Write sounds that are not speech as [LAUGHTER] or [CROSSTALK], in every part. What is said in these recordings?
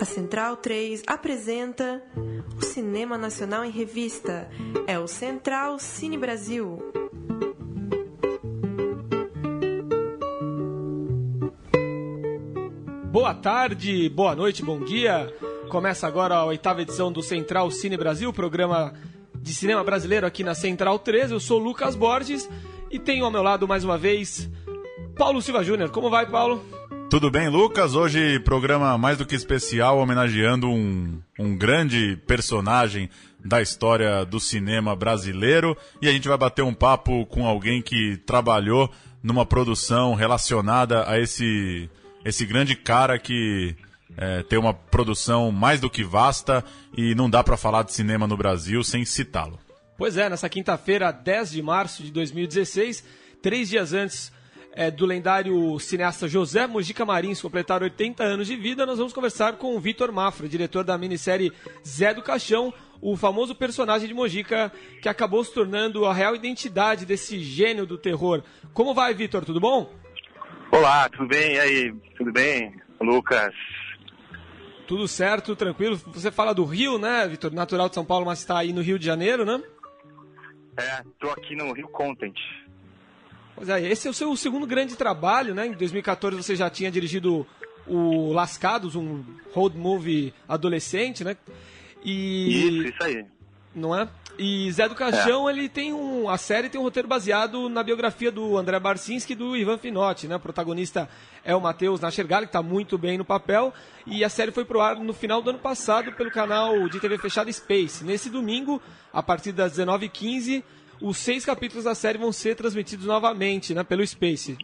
A Central 3 apresenta o Cinema Nacional em Revista. É o Central Cine Brasil. Boa tarde, boa noite, bom dia. Começa agora a oitava edição do Central Cine Brasil, programa de cinema brasileiro aqui na Central 3. Eu sou Lucas Borges e tenho ao meu lado mais uma vez Paulo Silva Júnior. Como vai, Paulo? Tudo bem, Lucas? Hoje programa mais do que especial, homenageando um, um grande personagem da história do cinema brasileiro. E a gente vai bater um papo com alguém que trabalhou numa produção relacionada a esse, esse grande cara que é, tem uma produção mais do que vasta e não dá para falar de cinema no Brasil sem citá-lo. Pois é, nessa quinta-feira, 10 de março de 2016, três dias antes é, do lendário cineasta José Mojica Marins completar 80 anos de vida, nós vamos conversar com o Vitor Mafra, diretor da minissérie Zé do Caixão, o famoso personagem de Mojica que acabou se tornando a real identidade desse gênio do terror. Como vai, Vitor? Tudo bom? Olá, tudo bem? E aí? Tudo bem? Lucas? Tudo certo, tranquilo. Você fala do Rio, né, Vitor? Natural de São Paulo, mas está aí no Rio de Janeiro, né? É, tô aqui no Rio Content. Pois é, esse é o seu segundo grande trabalho, né? Em 2014 você já tinha dirigido o Lascados, um road movie adolescente, né? E... Isso, isso aí. Não é? E Zé do Caixão, é. ele tem um. A série tem um roteiro baseado na biografia do André Barcinski e do Ivan Finotti, né? O protagonista é o Matheus Nachergali, que está muito bem no papel. E a série foi pro ar no final do ano passado pelo canal de TV fechada Space. Nesse domingo, a partir das 19h15, os seis capítulos da série vão ser transmitidos novamente, né, pelo Space.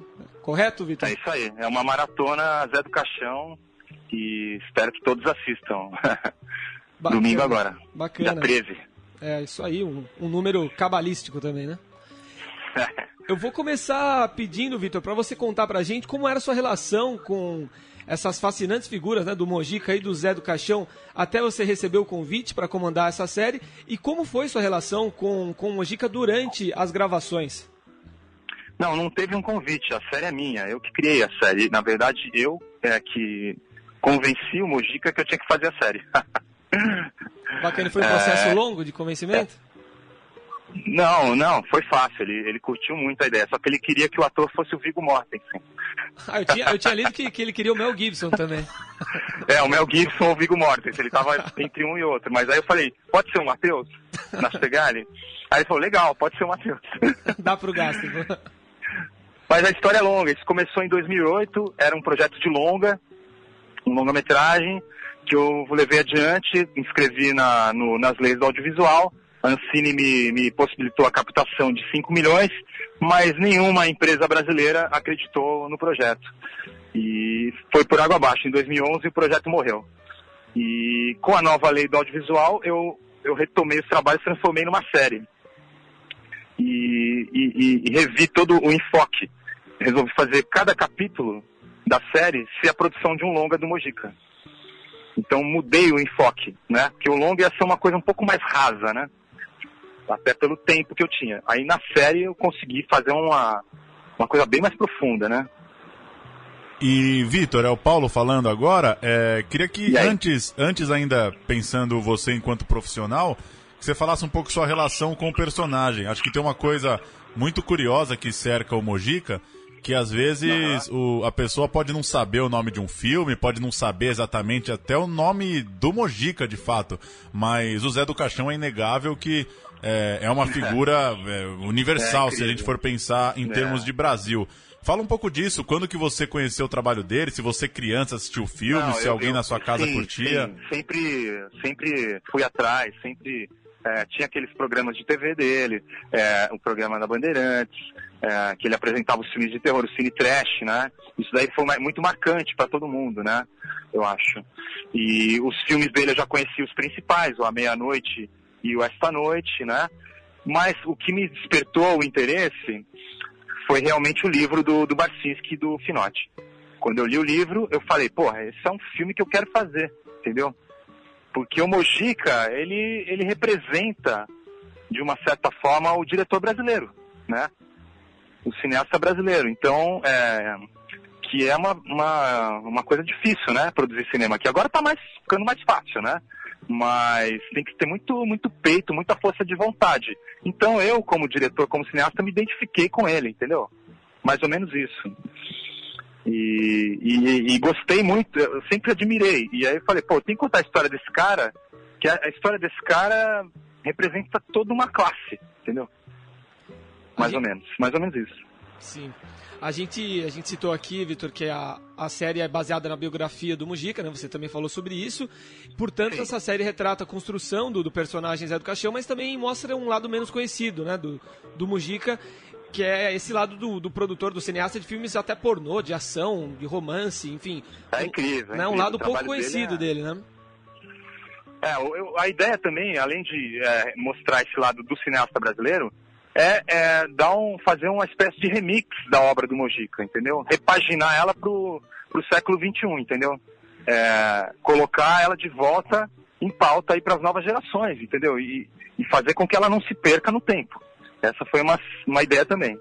Correto, Vitor? É isso aí. É uma maratona Zé do Caixão e espero que todos assistam. [LAUGHS] Bacana, Domingo agora. Bacana. Dia 13. É, isso aí, um, um número cabalístico também, né? [LAUGHS] Eu vou começar pedindo, Vitor, para você contar pra gente como era a sua relação com essas fascinantes figuras né, do Mojica e do Zé do Caixão até você receber o convite para comandar essa série e como foi sua relação com, com o Mojica durante as gravações? Não, não teve um convite, a série é minha, eu que criei a série. Na verdade, eu é que convenci o Mojica que eu tinha que fazer a série. [LAUGHS] Bacana, foi um processo é... longo de convencimento? Não, não, foi fácil. Ele, ele curtiu muito a ideia. Só que ele queria que o ator fosse o Viggo Mortensen. Ah, eu tinha, eu tinha lido que, que ele queria o Mel Gibson também. É, o Mel Gibson ou o Viggo Mortensen. Ele tava entre um e outro. Mas aí eu falei, pode ser o Matheus? Nastegali? Aí ele falou, legal, pode ser o Matheus. Dá pro gasto. Mas a história é longa. Isso começou em 2008. Era um projeto de longa, um longa-metragem, que eu levei adiante, inscrevi na, no, nas leis do audiovisual a Ancine me, me possibilitou a captação de 5 milhões, mas nenhuma empresa brasileira acreditou no projeto. E foi por água abaixo. Em 2011 o projeto morreu. E com a nova lei do audiovisual, eu, eu retomei os trabalhos e transformei numa série. E, e, e, revi todo o enfoque. Resolvi fazer cada capítulo da série ser a produção de um longa do Mojica. Então mudei o enfoque, né? Porque o longa ia ser uma coisa um pouco mais rasa, né? Até pelo tempo que eu tinha. Aí na série eu consegui fazer uma, uma coisa bem mais profunda, né? E Vitor, é o Paulo falando agora. É, queria que antes, antes ainda pensando você enquanto profissional, que você falasse um pouco sua relação com o personagem. Acho que tem uma coisa muito curiosa que cerca o Mojica, que às vezes uhum. o, a pessoa pode não saber o nome de um filme, pode não saber exatamente até o nome do Mojica de fato, mas o Zé do Caixão é inegável que é, é uma figura [LAUGHS] é, universal, se a gente for pensar em termos é. de Brasil. Fala um pouco disso, quando que você conheceu o trabalho dele, se você criança assistiu o filme, Não, se eu, alguém eu, na sua casa sim, curtia. Sim, sempre, sempre fui atrás, sempre é, tinha aqueles programas de TV dele, é, o programa da Bandeirantes, é, que ele apresentava os filmes de terror, o Cine Trash, né? Isso daí foi muito marcante para todo mundo, né? Eu acho. E os filmes dele eu já conheci os principais, o A Meia-Noite e o Esta Noite, né? Mas o que me despertou o interesse foi realmente o livro do, do Barcinski e do Finotti. Quando eu li o livro, eu falei, porra, esse é um filme que eu quero fazer, entendeu? Porque o Mojica, ele, ele representa, de uma certa forma, o diretor brasileiro, né? O cineasta brasileiro. Então, é, que é uma, uma, uma coisa difícil, né, produzir cinema aqui. Agora está mais, ficando mais fácil, né? Mas tem que ter muito, muito peito, muita força de vontade. Então eu, como diretor, como cineasta, me identifiquei com ele, entendeu? Mais ou menos isso. E, e, e gostei muito, eu sempre admirei. E aí eu falei, pô, tem que contar a história desse cara, que a, a história desse cara representa toda uma classe, entendeu? Mais gente... ou menos, mais ou menos isso. Sim. A gente, a gente citou aqui, Vitor, que a, a série é baseada na biografia do Mujica, né? Você também falou sobre isso. Portanto, essa série retrata a construção do, do personagem Zé do Caixão, mas também mostra um lado menos conhecido, né? Do, do Mujica, que é esse lado do, do produtor, do cineasta de filmes até pornô, de ação, de romance, enfim. É incrível. Né? Um lado pouco conhecido dele, é... dele, né? É, a ideia também, além de é, mostrar esse lado do cineasta brasileiro, é, é, dar um, fazer uma espécie de remix da obra do Mojica, entendeu? Repaginar ela pro, pro século XXI, entendeu? É, colocar ela de volta em pauta aí para as novas gerações, entendeu? E, e fazer com que ela não se perca no tempo. Essa foi uma, uma ideia também.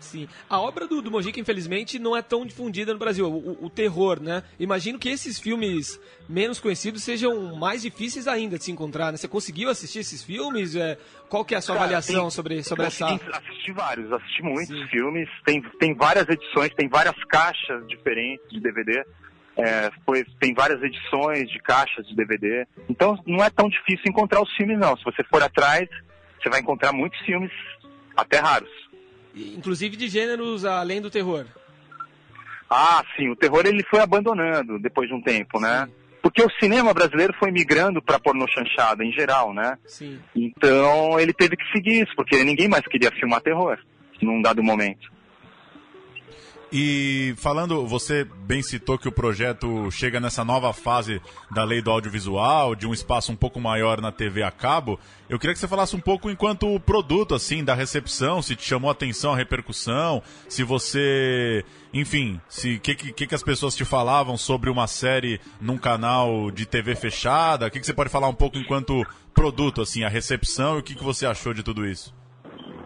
Sim. A obra do, do Mojica, infelizmente, não é tão difundida no Brasil. O, o, terror, né? Imagino que esses filmes menos conhecidos sejam mais difíceis ainda de se encontrar, né? Você conseguiu assistir esses filmes? É, qual que é a sua Cara, avaliação tem, sobre, sobre essa... Assisti vários, assisti muitos Sim. filmes. Tem, tem várias edições, tem várias caixas diferentes de DVD. É, foi, tem várias edições de caixas de DVD. Então não é tão difícil encontrar os filmes, não. Se você for atrás, você vai encontrar muitos filmes, até raros. Inclusive de gêneros além do terror. Ah, sim, o terror ele foi abandonando depois de um tempo, né? Sim. Porque o cinema brasileiro foi migrando para pornô chanchada em geral, né? Sim. Então ele teve que seguir isso, porque ninguém mais queria filmar terror num dado momento. E falando, você bem citou que o projeto chega nessa nova fase da lei do audiovisual, de um espaço um pouco maior na TV a cabo. Eu queria que você falasse um pouco enquanto produto, assim, da recepção, se te chamou a atenção a repercussão, se você, enfim, se que, que, que as pessoas te falavam sobre uma série num canal de TV fechada. O que, que você pode falar um pouco enquanto produto, assim, a recepção e o que, que você achou de tudo isso?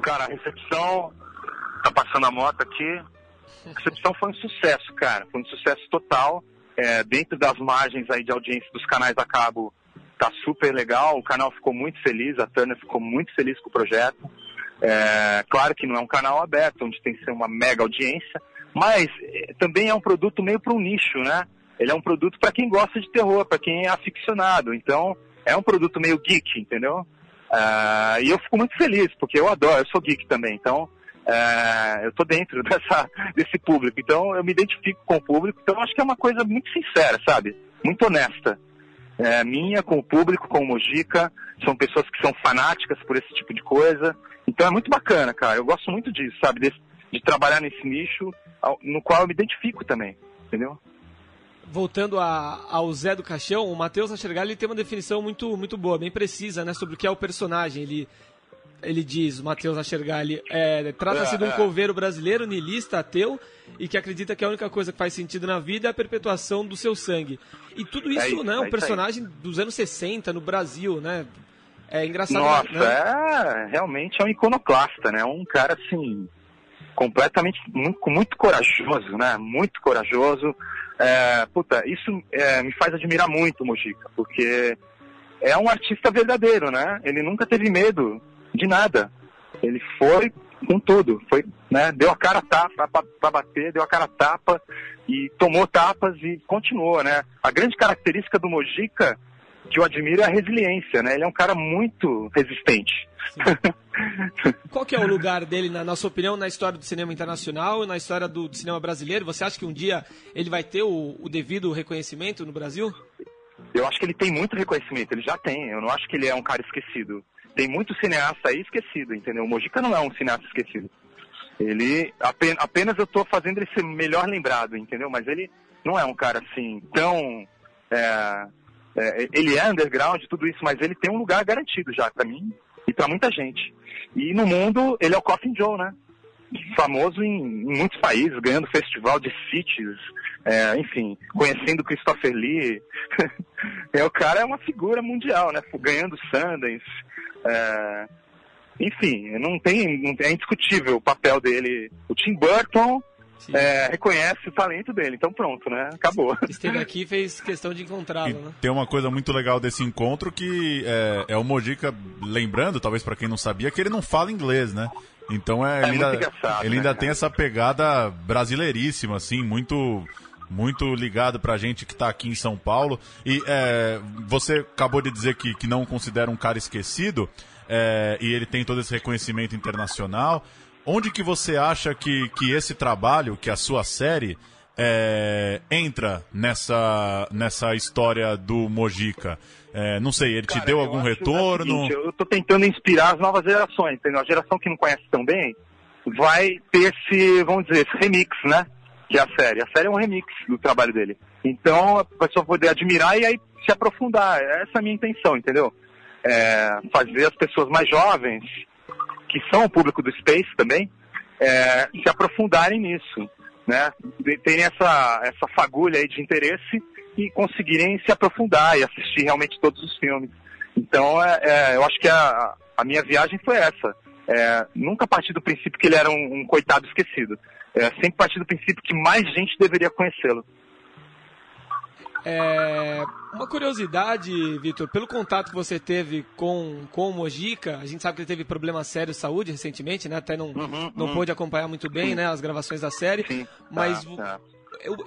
Cara, a recepção tá passando a moto aqui a recepção foi um sucesso, cara. Foi um sucesso total. É, dentro das margens aí de audiência dos canais a cabo, tá super legal. O canal ficou muito feliz, a Turner ficou muito feliz com o projeto. É, claro que não é um canal aberto, onde tem que ser uma mega audiência, mas é, também é um produto meio para um nicho, né? Ele é um produto para quem gosta de terror, para quem é aficionado. Então, é um produto meio geek, entendeu? Uh, e eu fico muito feliz, porque eu adoro, eu sou geek também. Então, é, eu estou dentro [LAUGHS] dessa, desse público, então eu me identifico com o público, então acho que é uma coisa muito sincera, sabe? Muito honesta. É, minha com o público, com o Mojica, são pessoas que são fanáticas por esse tipo de coisa, então é muito bacana, cara. Eu gosto muito disso, sabe? De, de trabalhar nesse nicho no qual eu me identifico também, entendeu? voltando a, ao Zé do Caixão, o Matheus Nachergal tem uma definição muito, muito boa, bem precisa, né, sobre o que é o personagem. Ele ele diz, Matheus Nachergali, é, trata-se de um é, é. coveiro brasileiro, niilista, ateu, e que acredita que a única coisa que faz sentido na vida é a perpetuação do seu sangue. E tudo isso, é isso né, um personagem dos anos 60 no Brasil, né? É engraçado. Nossa, né? é, realmente é um iconoclasta, né? Um cara, assim, completamente, muito, muito corajoso, né? Muito corajoso. É, puta, isso é, me faz admirar muito o Mojica, porque é um artista verdadeiro, né? Ele nunca teve medo de nada. Ele foi com tudo, foi, né, deu a cara tapa para bater, deu a cara tapa e tomou tapas e continuou, né? A grande característica do Mojica que eu admiro é a resiliência, né? Ele é um cara muito resistente. [LAUGHS] Qual que é o lugar dele, na nossa opinião, na história do cinema internacional e na história do, do, cinema brasileiro? Você acha que um dia ele vai ter o, o devido reconhecimento no Brasil? Eu acho que ele tem muito reconhecimento, ele já tem. Eu não acho que ele é um cara esquecido tem muito cineasta aí esquecido, entendeu? O Mojica não é um cineasta esquecido. Ele, apenas, apenas eu estou fazendo ele ser melhor lembrado, entendeu? Mas ele não é um cara assim tão. É, é, ele é underground e tudo isso, mas ele tem um lugar garantido já para mim e para muita gente. E no mundo, ele é o Coffin Joe, né? Famoso em, em muitos países, ganhando festival de cities, é, enfim, conhecendo Christopher Lee. [LAUGHS] é, o cara é uma figura mundial, né? Ganhando Sundance. É, enfim, não tem, não tem, é indiscutível o papel dele. O Tim Burton é, reconhece o talento dele. Então pronto, né? Acabou. [LAUGHS] Esteve aqui e fez questão de encontrá-lo, né? Tem uma coisa muito legal desse encontro que é, é o Mojica, lembrando, talvez para quem não sabia, que ele não fala inglês, né? Então é, É ele ainda, engraçado, ele né, ainda tem essa pegada brasileiríssima, assim, muito muito ligado pra gente que tá aqui em São Paulo. E é, você acabou de dizer que, que não considera um cara esquecido, é, e ele tem todo esse reconhecimento internacional. Onde que você acha que, que esse trabalho, que a sua série, é, entra nessa, nessa história do Mojica? É, não sei, ele te Cara, deu eu algum é retorno? seguinte, eu tô tentando inspirar as novas gerações, entendeu? A geração que não conhece tão bem vai ter esse, vamos dizer, esse remix, né? Que é a série. A série é um remix do trabalho dele. Então a pessoa poder admirar e aí se aprofundar. Essa é a minha intenção, entendeu? É, fazer as pessoas mais jovens, que são o público do Space também, é, se aprofundarem nisso, né? Terem essa, essa fagulha aí de interesse e conseguirem se aprofundar e assistir realmente todos os filmes. Então, é, é, eu acho que a, a minha viagem foi essa. É, nunca parti do princípio que ele era um, um coitado esquecido. É, sempre parti do princípio que mais gente deveria conhecê-lo. É, uma curiosidade, Vitor, pelo contato que você teve com, com o Mojica, a gente sabe que ele teve problemas sérios de saúde recentemente, né? Até não, Uhum, não uhum. pôde acompanhar muito bem né, as gravações da série. Sim, Mas tá, tá.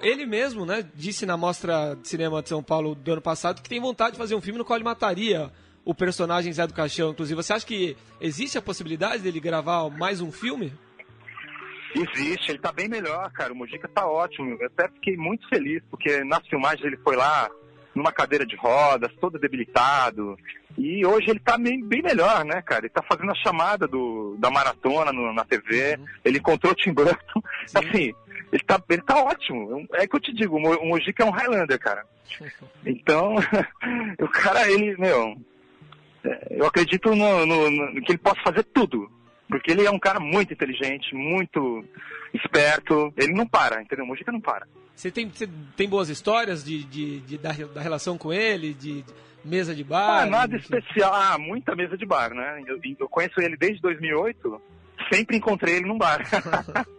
ele mesmo, né, disse na Mostra de Cinema de São Paulo do ano passado que tem vontade de fazer um filme no qual ele mataria o personagem Zé do Caixão. Inclusive, você acha que existe a possibilidade dele gravar mais um filme? Existe, ele tá bem melhor, cara. O Mojica tá ótimo. Eu até fiquei muito feliz, porque nas filmagens ele foi lá numa cadeira de rodas, todo debilitado. E hoje ele tá bem, bem melhor, né, cara? Ele tá fazendo a chamada do, da maratona no- na TV. Ele encontrou o Tim Burton. [LAUGHS] Assim, ele tá, ele tá ótimo. É que eu te digo, o Mojica é um Highlander, cara. [LAUGHS] Então, [LAUGHS] o cara, ele, meu, é, eu acredito no, no- no- que ele possa fazer tudo. Porque ele é um cara muito inteligente, muito esperto. Ele não para, entendeu? O Mojica não para. Você tem, você tem boas histórias de, de, de- da, da relação com ele, de, de mesa de bar? Ah, nada especial. Ah, muita mesa de bar, né? Eu, eu conheço ele desde 2008. Sempre encontrei ele num bar. [LAUGHS]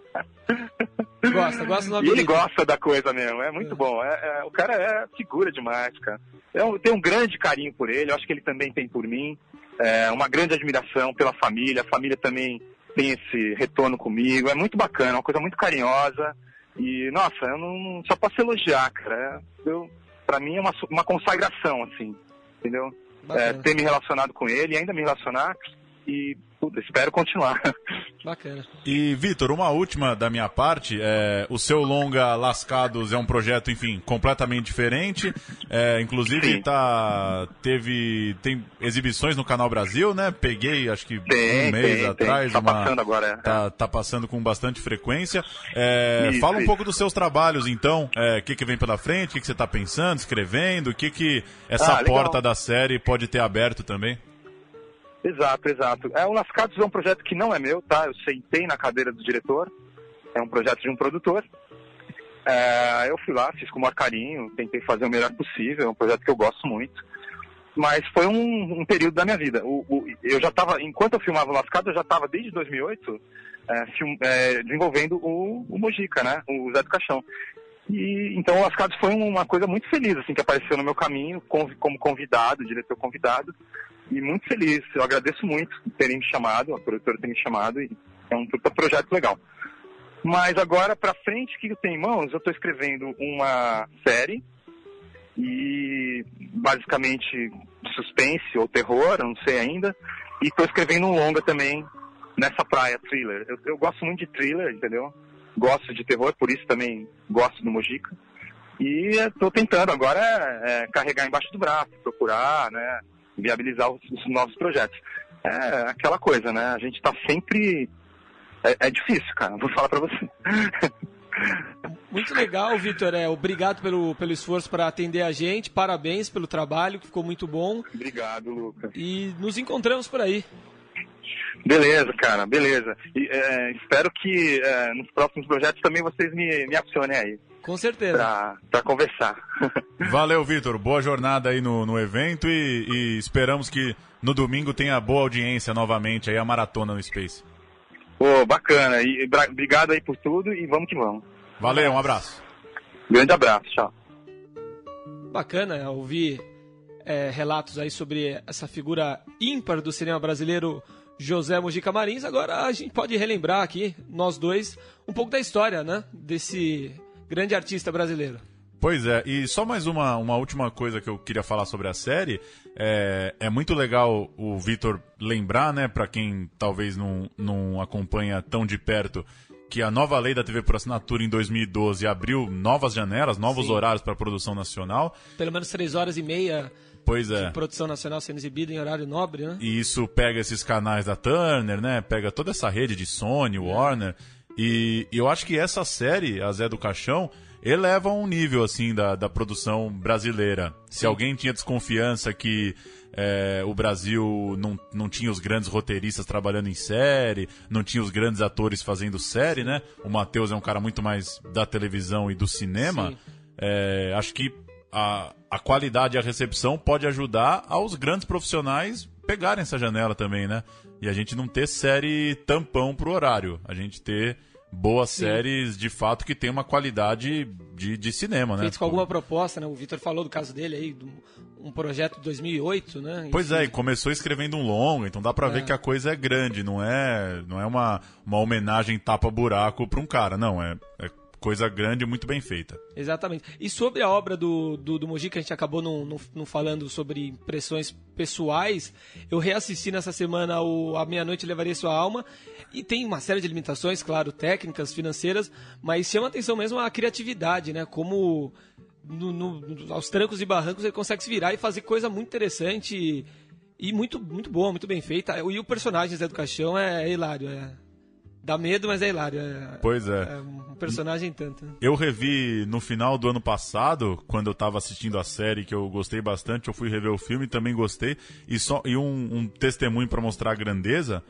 Gosta, gosta do E ele gosta da coisa mesmo, é muito bom. É- é- o cara é figura demais, cara. Eu tenho um grande carinho por ele, eu acho que ele também tem por mim. É, uma grande admiração pela família, a família também tem esse retorno comigo. É muito bacana, uma coisa muito carinhosa. E, nossa, eu não só posso elogiar, cara. Eu, pra mim é uma, uma consagração, assim, entendeu? É, ter me relacionado com ele, ainda me relacionar. E puta, espero continuar. [LAUGHS] bacana. E, Vitor, uma última da minha parte. É, o seu longa Lascados é um projeto, enfim, completamente diferente. É, inclusive, Sim. tá, teve tem exibições no Canal Brasil, né? Peguei, acho que Tem, um mês tem, atrás. tem. Tá uma, passando agora. é. Tá, tá passando com bastante frequência. É, Isso, fala um isso. pouco dos seus trabalhos, então. É, O que, que vem pela frente? O que, que você está pensando, escrevendo? O que, que essa Ah, porta da série pode ter aberto também? Exato, exato. É, o Lascados é um projeto que não é meu, tá? Eu sentei na cadeira do diretor. É um projeto de um produtor. É, eu fui lá, fiz com o maior carinho, tentei fazer o melhor possível. É um projeto que eu gosto muito. Mas foi um, um período da minha vida. O- o- eu já estava, enquanto eu filmava o Lascados, eu já estava desde 2008 é, film- é, desenvolvendo o, o Mojica, né? O Zé do Caixão. E, então o Lascados foi uma coisa muito feliz, assim, que apareceu no meu caminho como convidado, diretor convidado e muito feliz. Eu agradeço muito terem me chamado, a produtora ter me chamado, e é um projeto legal. Mas agora, pra frente, o que eu tenho em mãos? Eu tô escrevendo uma série, e basicamente suspense ou terror, não sei ainda, e tô escrevendo um longa também nessa praia, thriller. Eu, eu gosto muito de thriller, entendeu? Gosto de terror, por isso também gosto do Mojica. E estou tentando agora é, carregar embaixo do braço, procurar, né, viabilizar os, os novos projetos. É aquela coisa, né? A gente está sempre. É, é difícil, cara, vou falar para você. [LAUGHS] Muito legal, Vitor. É, obrigado pelo, pelo esforço para atender a gente. Parabéns pelo trabalho, que ficou muito bom. Obrigado, Lucas. E nos encontramos por aí. Beleza, cara, beleza. E, é, espero que é, nos próximos projetos também vocês me, me acionem aí Com certeza. para conversar. [LAUGHS] Valeu, Vitor. Boa jornada aí no, no evento e, e esperamos que no domingo tenha boa audiência novamente aí a maratona no Space. Pô, bacana. E obrigado aí por tudo e vamos que vamos. Valeu, um abraço. Grande abraço, tchau. Bacana ouvir é, relatos aí sobre essa figura ímpar do cinema brasileiro, José Mujica Marins. Agora a gente pode relembrar aqui, nós dois, um pouco da história, né? Desse grande artista brasileiro. Pois é, e só mais uma, uma última coisa que eu queria falar sobre a série. É, é muito legal o Vitor lembrar, né, para quem talvez não, não acompanha tão de perto, que a nova lei da TV por assinatura em 2012 abriu novas janelas, novos Sim. horários para a produção nacional. Pelo menos três horas e meia Pois é. de produção nacional sendo exibida em horário nobre, né? E isso pega esses canais da Turner, né? Pega toda essa rede de Sony, é. E, e, eu acho que essa série, A Zé do Caixão, eleva um nível assim da, da produção brasileira. Se Sim. alguém tinha desconfiança que é, o Brasil não, não tinha os grandes roteiristas trabalhando em série, não tinha os grandes atores fazendo série, né? O Matheus é um cara muito mais da televisão e do cinema. É, acho que a, a qualidade e a recepção pode ajudar aos grandes profissionais pegarem essa janela também, né? E a gente não ter série tampão pro horário. A gente ter boas Sim. séries de fato que tem uma qualidade de, de cinema, né? Feitos com alguma proposta, né? O Vitor falou do caso dele aí, do, um projeto de 2008, né? Pois é, e começou escrevendo um longo, então dá para é. ver que a coisa é grande, não é, não é uma, uma homenagem tapa-buraco para um cara, não, é, é coisa grande muito bem feita. Exatamente. E sobre a obra do, do, do Moji, que a gente acabou não, não, não, falando sobre impressões pessoais, eu reassisti nessa semana o A Meia-Noite Levaria Sua Alma, e tem uma série de limitações, claro, técnicas, financeiras, mas chama atenção mesmo a criatividade, né? Como no, no, aos trancos e barrancos ele consegue se virar e fazer coisa muito interessante e, e muito, muito boa, muito bem feita. E o personagem Zé do Caixão é, é hilário, é Dá medo, mas é hilário. É, pois é. É um personagem tanto. Né? Eu revi no final do ano passado, quando eu tava assistindo a série, que eu gostei bastante, eu fui rever o filme também gostei. E, só, e um, um testemunho para mostrar a grandeza.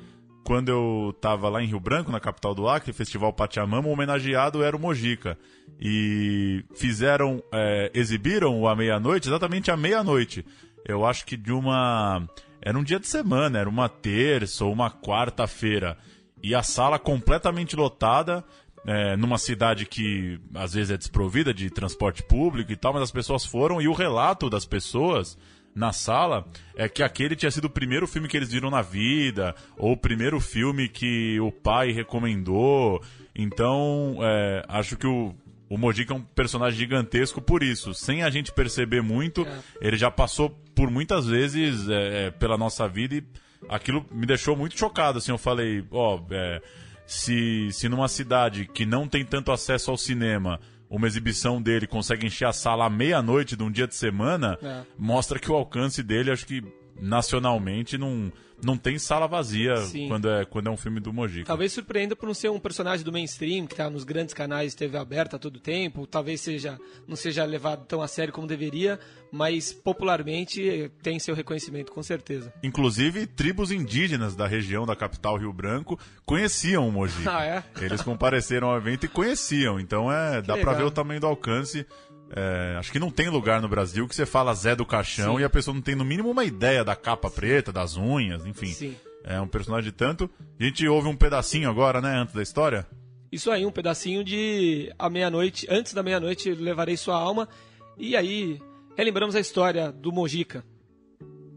Quando eu tava lá em Rio Branco, na capital do Acre, Festival Pachamama, o homenageado era o Mojica. E fizeram, é, exibiram o à meia-noite, exatamente à meia-noite. Eu acho que de uma. Era um dia de semana, era uma terça ou uma quarta-feira e a sala completamente lotada, é, numa cidade que às vezes é desprovida de transporte público e tal, mas as pessoas foram e o relato das pessoas na sala é que aquele tinha sido o primeiro filme que eles viram na vida, ou o primeiro filme que o pai recomendou. Então, é, acho que o, o Mojica é um personagem gigantesco por isso. Sem a gente perceber muito, é. ele já passou por muitas vezes é, é pela nossa vida e aquilo me deixou muito chocado, assim, eu falei, ó, é, se, se numa cidade que não tem tanto acesso ao cinema, uma exibição dele consegue encher a sala à meia-noite de um dia de semana, é. mostra que o alcance dele, acho que nacionalmente não não tem sala vazia quando é, quando é um filme do Mojica. Talvez surpreenda por não ser um personagem do mainstream, que está nos grandes canais de TV aberta a todo tempo, talvez seja não seja levado tão a sério como deveria, mas popularmente tem seu reconhecimento, com certeza. Inclusive, tribos indígenas da região da capital Rio Branco conheciam o Mojica. Ah, é? Eles compareceram ao evento e conheciam, então é, dá para ver o tamanho do alcance é, acho que não tem lugar no Brasil que você fala Zé do Caixão Sim. e a pessoa não tem no mínimo uma ideia da capa preta, das unhas, enfim. Sim. É um personagem de tanto. A gente ouve um pedacinho agora, né, antes da história? Isso aí, um pedacinho de a meia-noite, antes da meia-noite levarei sua alma. E aí, relembramos a história do Mojica.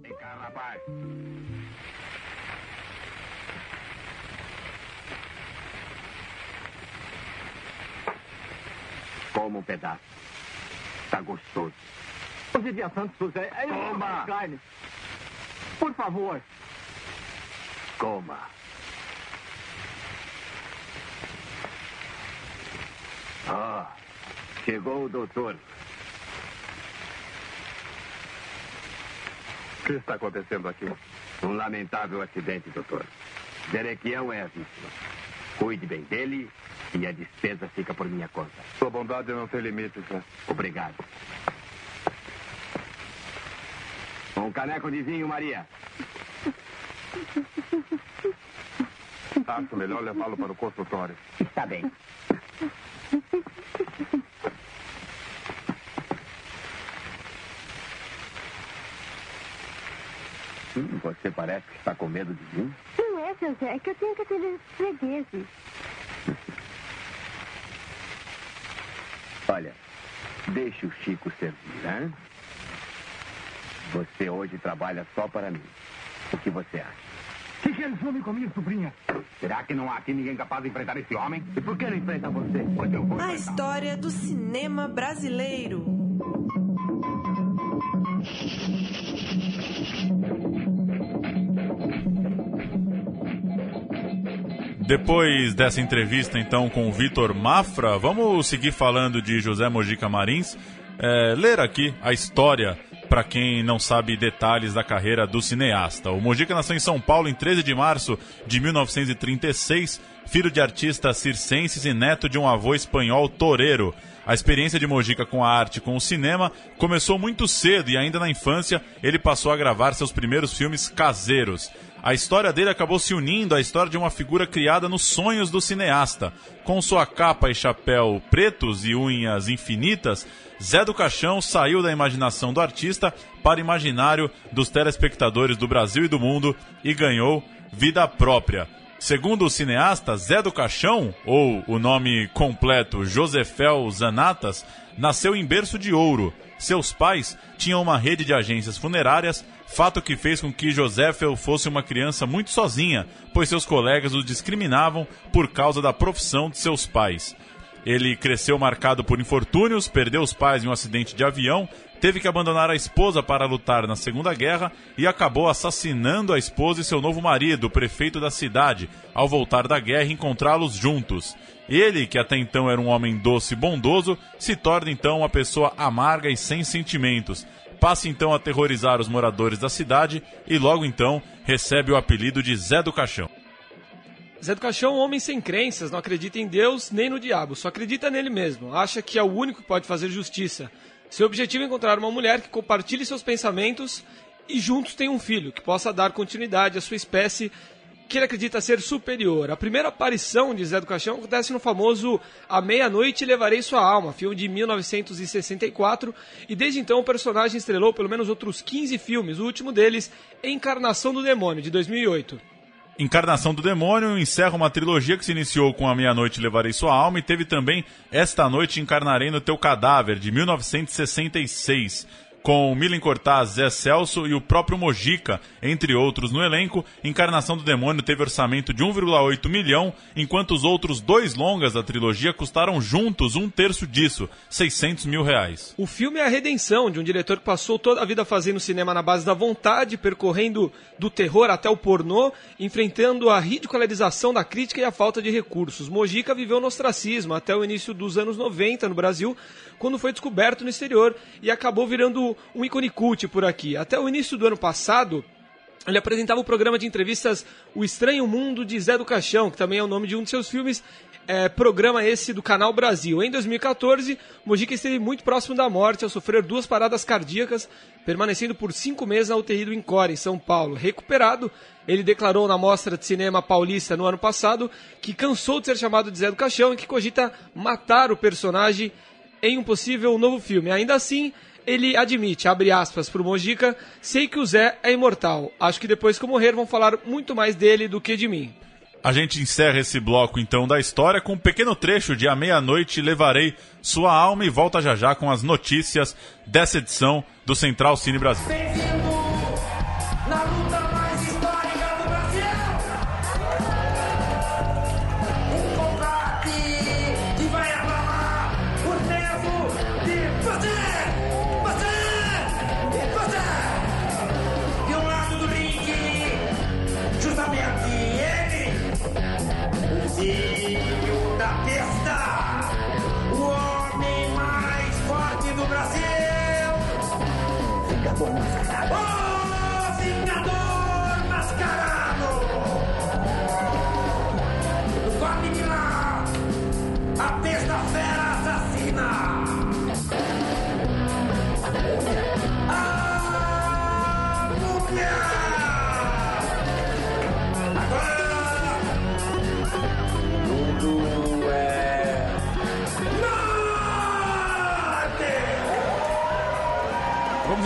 Vem cá, rapaz. Como um pedaço. Tá gostoso. Hoje dia santo, José. É Toma! Carne. Por favor. Coma. Ah, chegou o doutor. O que está acontecendo aqui? Um lamentável acidente, doutor. Zerequiel é a vítima. Cuide bem dele e a despesa fica por minha conta. Sua bondade não tem limites, né? Obrigado. Um caneco de vinho, Maria. Acho melhor levá-lo para o consultório. Está bem. Hum, você parece que está com medo de mim. Não é seu Zé, é que eu tenho que atender os fregueses. Olha, deixe o Chico servir, né? Você hoje trabalha só para mim. O que você acha? Que que eles fome com minha sobrinha? Será que não há aqui ninguém capaz de enfrentar esse homem? E por que não enfrenta você? Pois eu vou A história do cinema brasileiro. Depois dessa entrevista, então, com o Vitor Mafra, vamos seguir falando de José Mojica Marins. É, ler aqui a história para quem não sabe detalhes da carreira do cineasta. O Mojica nasceu em São Paulo em 13 de março de 1936, filho de artistas circenses e neto de um avô espanhol toureiro. A experiência de Mojica com a arte e com o cinema começou muito cedo e ainda na infância ele passou a gravar seus primeiros filmes caseiros. A história dele acabou se unindo à história de uma figura criada nos sonhos do cineasta. Com sua capa e chapéu pretos e unhas infinitas, Zé do Caixão saiu da imaginação do artista para o imaginário dos telespectadores do Brasil e do mundo e ganhou vida própria. Segundo o cineasta Zé do Caixão, ou o nome completo Josefel Zanatas, nasceu em berço de ouro. Seus pais tinham uma rede de agências funerárias, fato que fez com que Josefel fosse uma criança muito sozinha, pois seus colegas o discriminavam por causa da profissão de seus pais. Ele cresceu marcado por infortúnios, perdeu os pais em um acidente de avião, teve que abandonar a esposa para lutar na Segunda Guerra e acabou assassinando a esposa e seu novo marido, o prefeito da cidade, ao voltar da guerra e encontrá-los juntos. Ele, que até então era um homem doce e bondoso, se torna então uma pessoa amarga e sem sentimentos. Passa então a aterrorizar os moradores da cidade e logo então recebe o apelido de Zé do Caixão. Zé do Caixão é um homem sem crenças, não acredita em Deus nem no diabo, só acredita nele mesmo. Acha que é o único que pode fazer justiça. Seu objetivo é encontrar uma mulher que compartilhe seus pensamentos e juntos tenham um filho, que possa dar continuidade à sua espécie que ele acredita ser superior. A primeira aparição de Zé do Caixão acontece no famoso A Meia-Noite Levarei Sua Alma, filme de 1964, e desde então o personagem estrelou pelo menos outros 15 filmes, o último deles, Encarnação do Demônio, de 2008. Encarnação do Demônio encerra uma trilogia que se iniciou com A Meia-Noite Levarei Sua Alma e teve também Esta Noite Encarnarei no Teu Cadáver, de 1966. Com Milen Cortaz, Zé Celso e o próprio Mojica, entre outros no elenco, Encarnação do Demônio teve orçamento de 1,8 milhão, enquanto os outros dois longas da trilogia custaram juntos um terço disso, 600 mil reais. O filme é a redenção de um diretor que passou toda a vida fazendo cinema na base da vontade, percorrendo do terror até o pornô, enfrentando a ridicularização da crítica e a falta de recursos. Mojica viveu no ostracismo até o início dos anos 90 no Brasil, quando foi descoberto no exterior e acabou virando um ícone cult por aqui. Até o início do ano passado, ele apresentava o programa de entrevistas O Estranho Mundo de Zé do Caixão, que também é o nome de um de seus filmes, é, programa esse do Canal Brasil. Em 2014, Mojica esteve muito próximo da morte ao sofrer duas paradas cardíacas, permanecendo por cinco meses na UTI do Encore, em São Paulo. Recuperado, ele declarou na Mostra de Cinema Paulista no ano passado que cansou de ser chamado de Zé do Caixão e que cogita matar o personagem em um possível novo filme. Ainda assim, ele admite, abre aspas para o Mojica, sei que o Zé é imortal. Acho que depois que eu morrer vão falar muito mais dele do que de mim. A gente encerra esse bloco então da história com um pequeno trecho de A Meia-Noite Levarei Sua Alma e volta já já com as notícias dessa edição do Central Cine Brasil.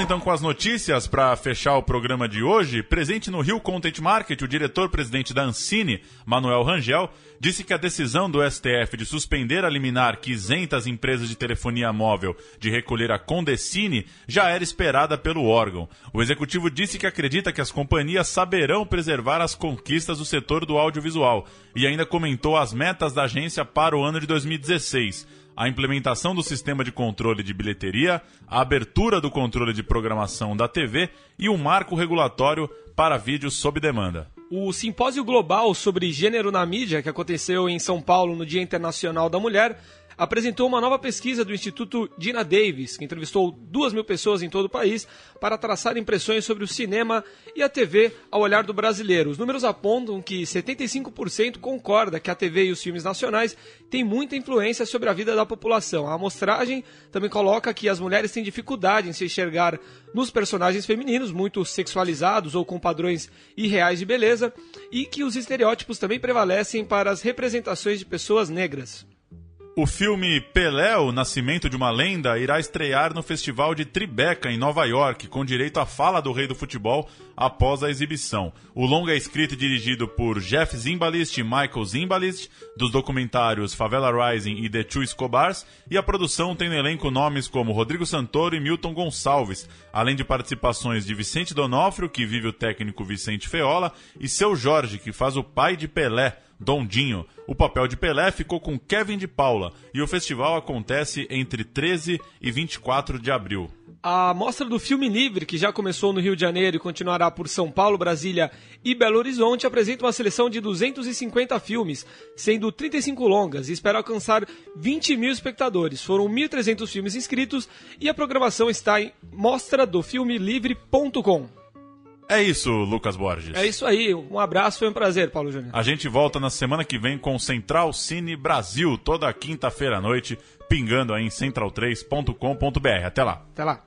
Então com as notícias para fechar o programa de hoje. Presente no Rio Content Market, o diretor-presidente da Ancine, Manuel Rangel, disse que a decisão do STF de suspender a liminar que isenta as empresas de telefonia móvel de recolher a Condecine já era esperada pelo órgão. O executivo disse que acredita que as companhias saberão preservar as conquistas do setor do audiovisual e ainda comentou as metas da agência para o ano de 2016 a implementação do sistema de controle de bilheteria, a abertura do controle de programação da TV e um marco regulatório para vídeos sob demanda. O simpósio global sobre gênero na mídia, que aconteceu em São Paulo no Dia Internacional da Mulher, apresentou uma nova pesquisa do Instituto Dina Davis, que entrevistou duas mil pessoas em todo o país para traçar impressões sobre o cinema e a TV ao olhar do brasileiro. Os números apontam que 75% concorda que a TV e os filmes nacionais têm muita influência sobre a vida da população. A amostragem também coloca que as mulheres têm dificuldade em se enxergar nos personagens femininos, muito sexualizados ou com padrões irreais de beleza, e que os estereótipos também prevalecem para as representações de pessoas negras. O filme Pelé, o Nascimento de uma Lenda, irá estrear no Festival de Tribeca, em Nova York, com direito à fala do rei do futebol após a exibição. O longa é escrito e dirigido por Jeff Zimbalist e Michael Zimbalist, dos documentários Favela Rising e The Two Escobars, e a produção tem no elenco nomes como Rodrigo Santoro e Milton Gonçalves, além de participações de Vicente Donofrio, que vive o técnico Vicente Feola, e Seu Jorge, que faz o pai de Pelé, Dondinho. O papel de Pelé ficou com Kevin de Paula e o festival acontece entre 13 e 24 de abril. A mostra do Filme Livre, que já começou no Rio de Janeiro e continuará por São Paulo, Brasília e Belo Horizonte, apresenta uma seleção de 250 filmes, sendo 35 longas, e espera alcançar 20 mil espectadores. Foram 1.300 filmes inscritos e a programação está em mostradofilmelivre.com. É isso, Lucas Borges. É isso aí. Um abraço, foi um prazer, Paulo Júnior. A gente volta na semana que vem com Central Cine Brasil, toda quinta-feira à noite, pingando aí em central3.com.br. Até lá. Até lá.